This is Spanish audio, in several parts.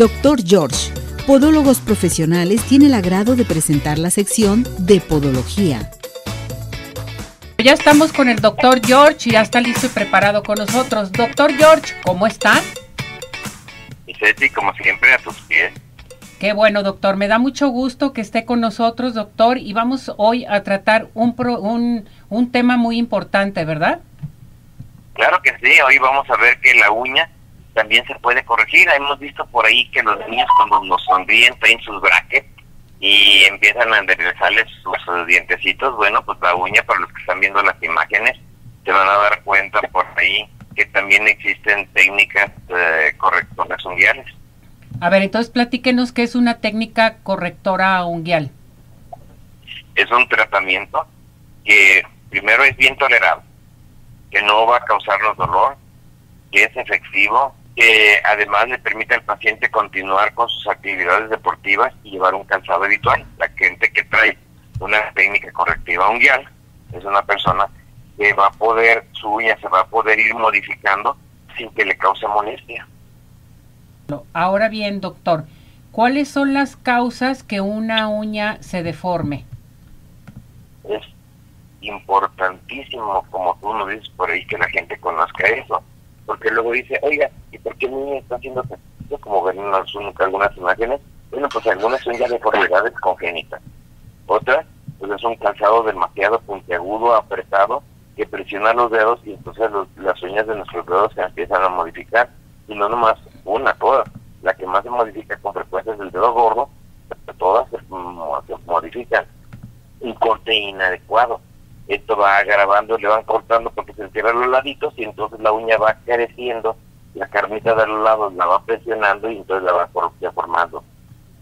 Doctor George, Podólogos Profesionales, tiene el agrado de presentar la sección de Podología. Ya estamos con el doctor George y ya está listo y preparado con nosotros. Doctor George, ¿cómo está? Y Ceci, como siempre, a tus pies. Qué bueno, doctor. Me da mucho gusto que esté con nosotros, doctor, y vamos hoy a tratar un, un, un tema muy importante, ¿verdad? Claro que sí. Hoy vamos a ver que la uña también se puede corregir. Hemos visto por ahí que los niños cuando nos sonríen traen sus brackets y empiezan a enderezarles sus dientecitos. Bueno, pues la uña, para los que están viendo las imágenes, se van a dar cuenta por ahí que también existen técnicas eh, correctoras unguiales. A ver, entonces platíquenos qué es una técnica correctora unguial. Es un tratamiento que primero es bien tolerado, que no va a causarnos dolor, que es efectivo, que además le permite al paciente continuar con sus actividades deportivas y llevar un calzado habitual. La gente que trae una técnica correctiva unguial es una persona que va a poder, su uña se va a poder ir modificando sin que le cause molestia. Ahora bien, doctor, ¿cuáles son las causas que una uña se deforme? Es importantísimo, como tú nos dices por ahí, que la gente conozca eso, porque luego dice, oiga, ¿y por qué mi niña está haciendo esto? Como ven en algunas imágenes, bueno, pues algunas son ya deformidades congénitas, otras, pues es un calzado demasiado puntiagudo, apretado, que presiona los dedos y entonces las uñas de nuestros dedos se empiezan a modificar, y no nomás una, todas. La que más se modifica con frecuencia es el dedo gordo, pero todas se, modifican. Un corte inadecuado. Esto va agravando, le van cortando porque se entierran los laditos y entonces la uña va creciendo, la carnita de los lados la va presionando y entonces la va formando.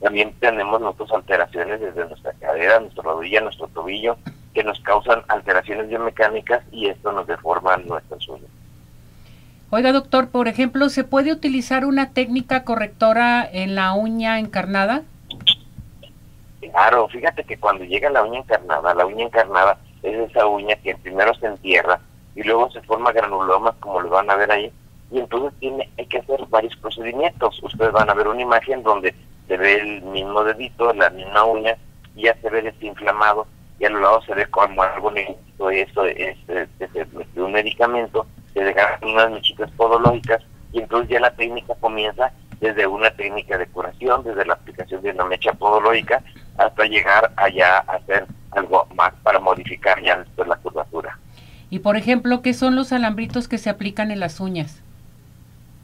También tenemos nosotros alteraciones desde nuestra cadera, nuestra rodilla, nuestro tobillo, que nos causan alteraciones biomecánicas y esto nos deforma nuestras uñas. Oiga, doctor, por ejemplo, ¿se puede utilizar una técnica correctora en la uña encarnada? Claro, fíjate que cuando llega la uña encarnada, la uña encarnada es esa uña que primero se entierra y luego se forma granulomas, como lo van a ver ahí, y entonces tiene, hay que hacer varios procedimientos. Ustedes van a ver una imagen donde se ve el mismo dedito, la misma uña, y ya se ve desinflamado, y a lo lado se ve como algo negro, eso es, es, es un medicamento se dejan unas mechitas podológicas y entonces ya la técnica comienza desde una técnica de curación, desde la aplicación de una mecha podológica hasta llegar allá a hacer algo más para modificar ya después la curvatura. Y por ejemplo, ¿qué son los alambritos que se aplican en las uñas?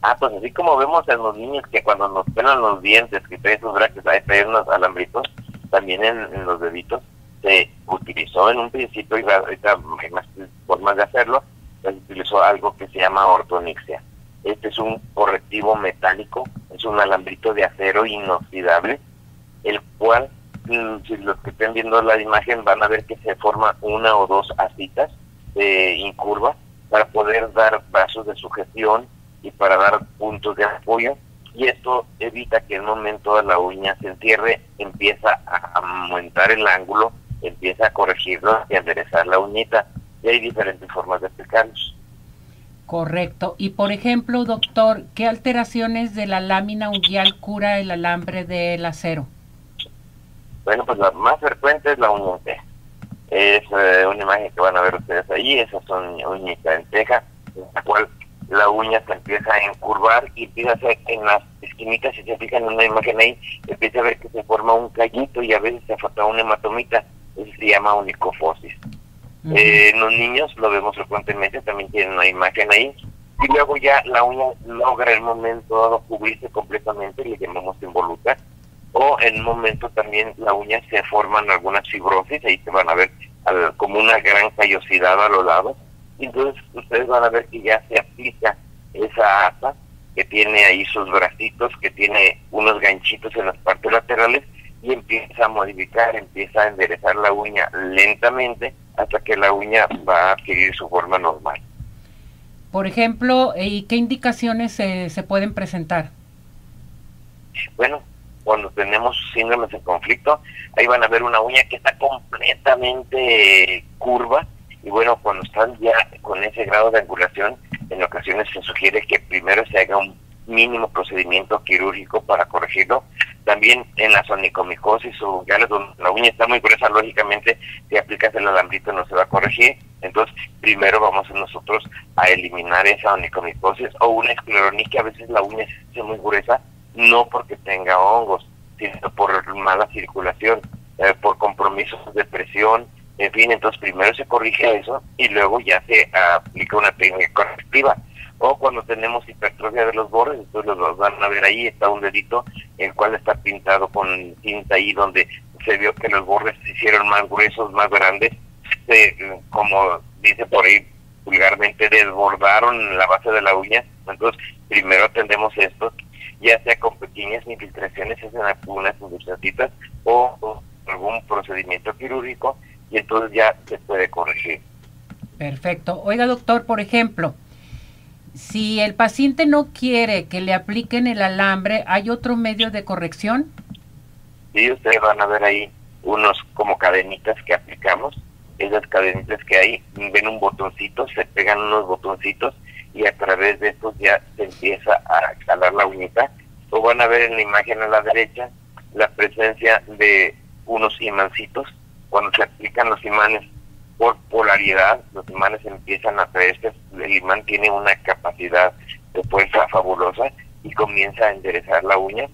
Ah, pues así como vemos en los niños que cuando nos pelan los dientes, que traen sus brackets, hay traen unos alambritos, también en, los deditos, se utilizó en un principio, y ahorita hay más formas de hacerlo, se utilizó algo que se llama ortonixia. Este es un correctivo metálico, es un alambrito de acero inoxidable, el cual, si los que estén viendo la imagen van a ver que se forma una o dos asitas de incurva para poder dar brazos de sujeción y para dar puntos de apoyo y esto evita que en un momento la uña se entierre, empieza a aumentar el ángulo, empieza a corregirlo y a enderezar la uñita y hay diferentes formas de explicarlos. Correcto. Y por ejemplo, doctor, ¿qué alteraciones de la lámina unguial cura el alambre del acero? Bueno, pues la más frecuente es la uña en teja. Es eh, una imagen que van a ver ustedes ahí, esas son uñas en teja, en la cual la uña se empieza a encurvar y empieza a hacer en las esquinitas, si se fijan en una imagen ahí, empieza a ver que se forma un callito y a veces se forma una hematomita, eso se llama unicofosis. Eh, en los niños lo vemos frecuentemente, también tienen una imagen ahí. Y luego ya la uña logra el momento cubrirse completamente, le llamamos involuta. En un momento también la uña se forman algunas fibrosis, ahí se van a ver como una gran callosidad a los lados. Entonces ustedes van a ver que ya se aplica asa asa que tiene ahí sus bracitos, que tiene unos ganchitos en las partes laterales y empieza a modificar, empieza a enderezar la uña lentamente hasta que la uña va a adquirir su forma normal. Por ejemplo, ¿y qué indicaciones se pueden presentar? Bueno, cuando tenemos síndromes de conflicto, ahí van a ver una uña que está completamente curva y bueno, cuando están ya con ese grado de angulación, en ocasiones se sugiere que primero se haga un mínimo procedimiento quirúrgico para corregirlo. También en la sonicomicosis o ya donde la uña está muy gruesa, lógicamente, si aplicas el alambrito no se va a corregir. Entonces, primero vamos nosotros a eliminar esa onicomicosis o una escleronis que a veces la uña hace muy gruesa, no porque tenga hongos, sino por mala circulación, eh, por compromisos de presión, en fin, entonces primero se corrige eso y luego ya se aplica una técnica correctiva. O cuando tenemos hipertrofia de los bordes, entonces los van a ver ahí, está un dedito, el cual está pintado con tinta ahí donde se vio que los bordes se hicieron más gruesos, más grandes, como dice por ahí vulgarmente, desbordaron la base de la uña. Entonces, primero atendemos esto, ya sea con pequeñas infiltraciones en algunas ilustratitas o, o algún procedimiento quirúrgico y entonces ya se puede corregir. Perfecto. Oiga, doctor, por ejemplo, si el paciente no quiere que le apliquen el alambre, ¿hay otro medio de corrección? Sí, ustedes van a ver ahí unos como cadenitas que aplicamos. Esas cadenitas que hay, ven un botoncito, se pegan unos botoncitos y a través de estos ya se empieza a jalar la uñita. O van a ver en la imagen a la derecha la presencia de unos imancitos cuando se aplican los imanes por polaridad, los imanes empiezan a traerse, el imán tiene una capacidad de fuerza fabulosa y comienza a enderezar la uña.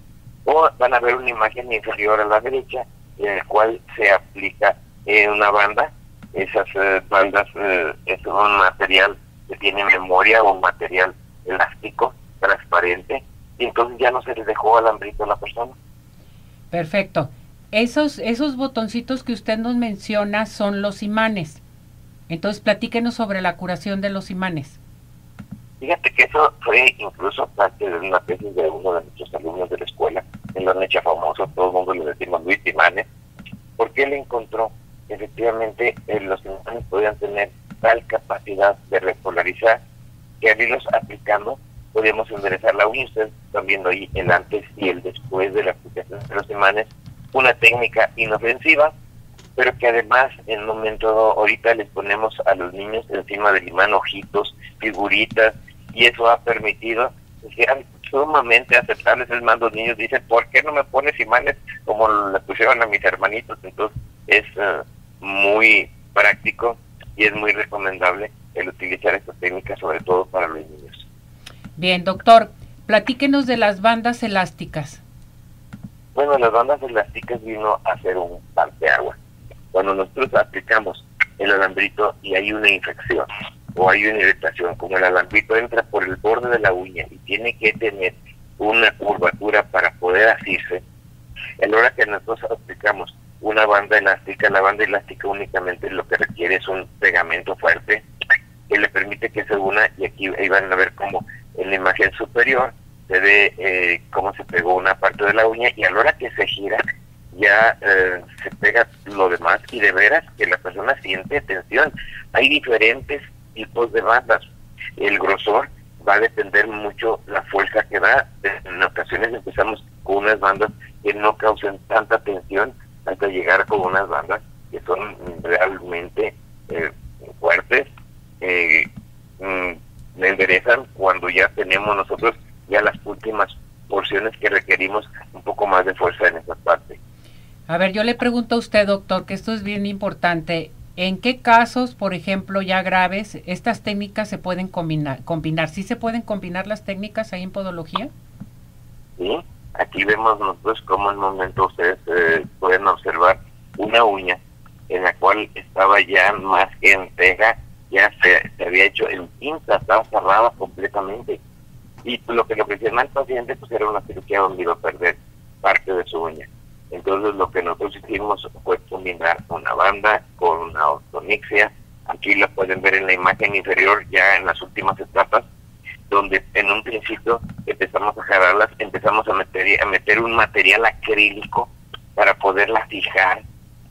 O van a ver una imagen inferior a la derecha en el cual se aplica en una banda. Esas eh, bandas eh, es un material que tiene memoria o un material elástico, transparente, y entonces ya no se le dejó alambrito a la persona. Perfecto. Esos, esos botoncitos que usted nos menciona son los imanes. Entonces, platíquenos sobre la curación de los imanes. Fíjate que eso fue incluso parte de una tesis de uno de nuestros alumnos de la escuela, en lo han hecho famoso, todo el mundo le decimos Luis Imanes, porque él encontró efectivamente eh, los imanes podían tener tal que al irlos aplicando podíamos enderezar la uña. Ustedes están viendo ahí el antes y el después de la aplicación de los imanes una técnica inofensiva, pero que además en un momento ahorita les ponemos a los niños encima del imán ojitos, figuritas, y eso ha permitido que sean sumamente aceptables. Es más, los niños dicen, ¿por qué no me pones imanes como le pusieron a mis hermanitos? Entonces es eh, muy práctico y es muy recomendable el utilizar esta técnica, sobre todo para los niños. Bien, doctor, platíquenos de las bandas elásticas. Bueno, las bandas elásticas vino a hacer un agua. Cuando nosotros aplicamos el alambrito y hay una infección o hay una irritación, como el alambrito entra por el borde de la uña y tiene que tener una curvatura para poder asirse, en la hora que nosotros aplicamos una banda elástica, la banda elástica únicamente lo que requiere es un pegamento fuerte que le permite que se una y aquí van a ver como en la imagen superior se ve eh, cómo se pegó una parte de la uña y a la hora que se gira ya eh, se pega lo demás y de veras que la persona siente tensión. Hay diferentes tipos de bandas. El grosor va a depender mucho la fuerza que da. En ocasiones empezamos con unas bandas que no causen tanta tensión hasta llegar con unas bandas que son realmente eh, fuertes. Eh, mm, enderezan cuando ya tenemos nosotros ya las últimas porciones que requerimos un poco más de fuerza en esa parte. A ver, yo le pregunto a usted, doctor, que esto es bien importante. ¿En qué casos, por ejemplo, ya graves, estas técnicas se pueden combinar? combinar? ¿Sí se pueden combinar las técnicas ahí en podología? Sí, aquí vemos nosotros cómo en un momento ustedes eh, pueden observar una uña en la cual estaba ya más que en pega, ya se, se había hecho en pinza, estaba cerrada completamente y lo que le ofrecían al paciente pues era una cirugía donde iba a perder parte de su uña. Entonces lo que nosotros hicimos fue combinar una banda con una ortonixia. Aquí la pueden ver en la imagen inferior ya en las últimas etapas, donde en un principio empezamos a jalarlas, empezamos a meter, a meter un material acrílico para poderla fijar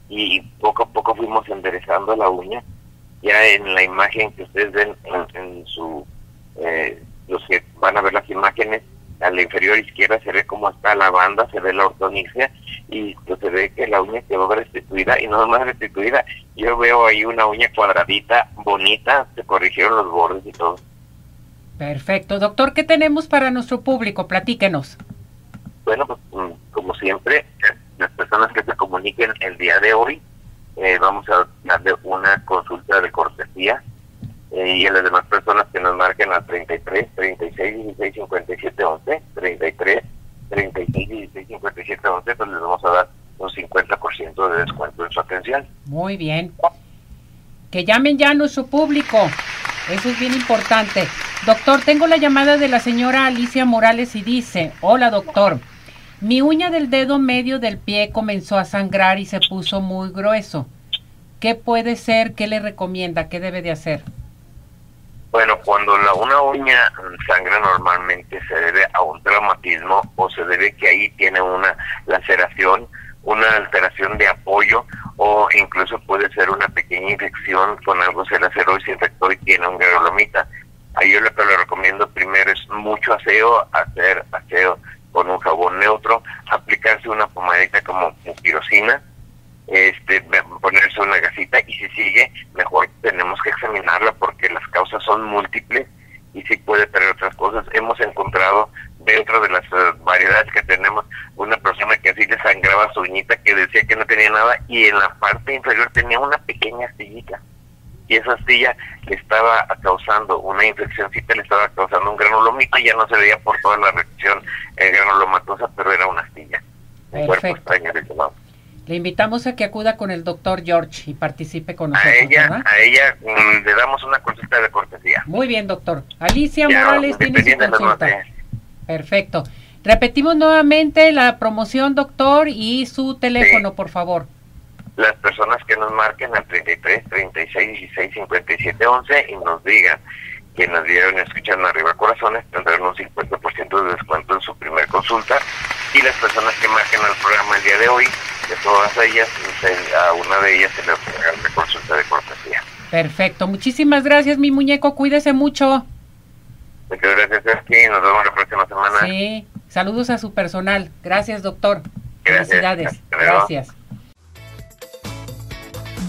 y poco a poco fuimos enderezando la uña. Ya en la imagen que ustedes ven en, su eh, los que van a ver las imágenes, a la inferior izquierda se ve cómo está la banda, se ve la ortonicia y pues, se ve que la uña quedó restituida y no más restituida. Yo veo ahí una uña cuadradita, bonita, se corrigieron los bordes y todo. Perfecto. Doctor, ¿qué tenemos para nuestro público? Platíquenos. Bueno, pues mm, como siempre, las personas que se comuniquen el día de hoy, eh, vamos a darle una consulta de cortesía eh, y a las demás personas que nos marquen al 33, 36, 16, 57, 11, 33, 36, 16, 57, 11, pues les vamos a dar un 50% de descuento en su atención. Muy bien. Que llamen ya a nuestro público. Eso es bien importante. Doctor, tengo la llamada de la señora Alicia Morales y dice, hola doctor, mi uña del dedo medio del pie comenzó a sangrar y se puso muy grueso. ¿Qué puede ser? ¿Qué le recomienda? ¿Qué debe de hacer? Bueno, cuando la, una uña sangra normalmente se debe a un traumatismo o se debe que ahí tiene una laceración, una alteración de apoyo o incluso puede ser una pequeña infección con algo se laceró y se infectó y tiene un granulomita. Ahí yo lo que le recomiendo primero es mucho aseo, hacer aseo con un jabón neutro, aplicarse una pomadita como pirosina, este, ponerse una gasita y si sigue, mejor tenemos que examinarla porque las causas son múltiples y sí puede tener otras cosas. Hemos encontrado dentro de las eh, variedades que tenemos una persona que así le sangraba su uñita que decía que no tenía nada y en la parte inferior tenía una pequeña astillita y esa astilla le estaba causando una infeccióncita, le estaba causando un granulomito y ya no se veía por toda la reacción eh, granulomatosa, pero era una astilla. Un cuerpo extraño le invitamos a que acuda con el doctor George y participe con nosotros. A ella, a ella mm, le damos una consulta de cortesía. Muy bien, doctor. Alicia Morales tiene su consulta. Perfecto. Repetimos nuevamente la promoción, doctor, y su teléfono, por favor. Las personas que nos marquen al 33 36 16 57 11 y nos digan que nos dieron escuchando arriba corazones tendrán un 50% de descuento en su primer consulta y las personas que marquen al programa el día de hoy de todas ellas, a una de ellas se le ofrece consulta de cortesía. Perfecto, muchísimas gracias mi muñeco, cuídese mucho. Muchas gracias Esky, nos vemos la próxima semana. Sí, saludos a su personal, gracias doctor. Felicidades, gracias.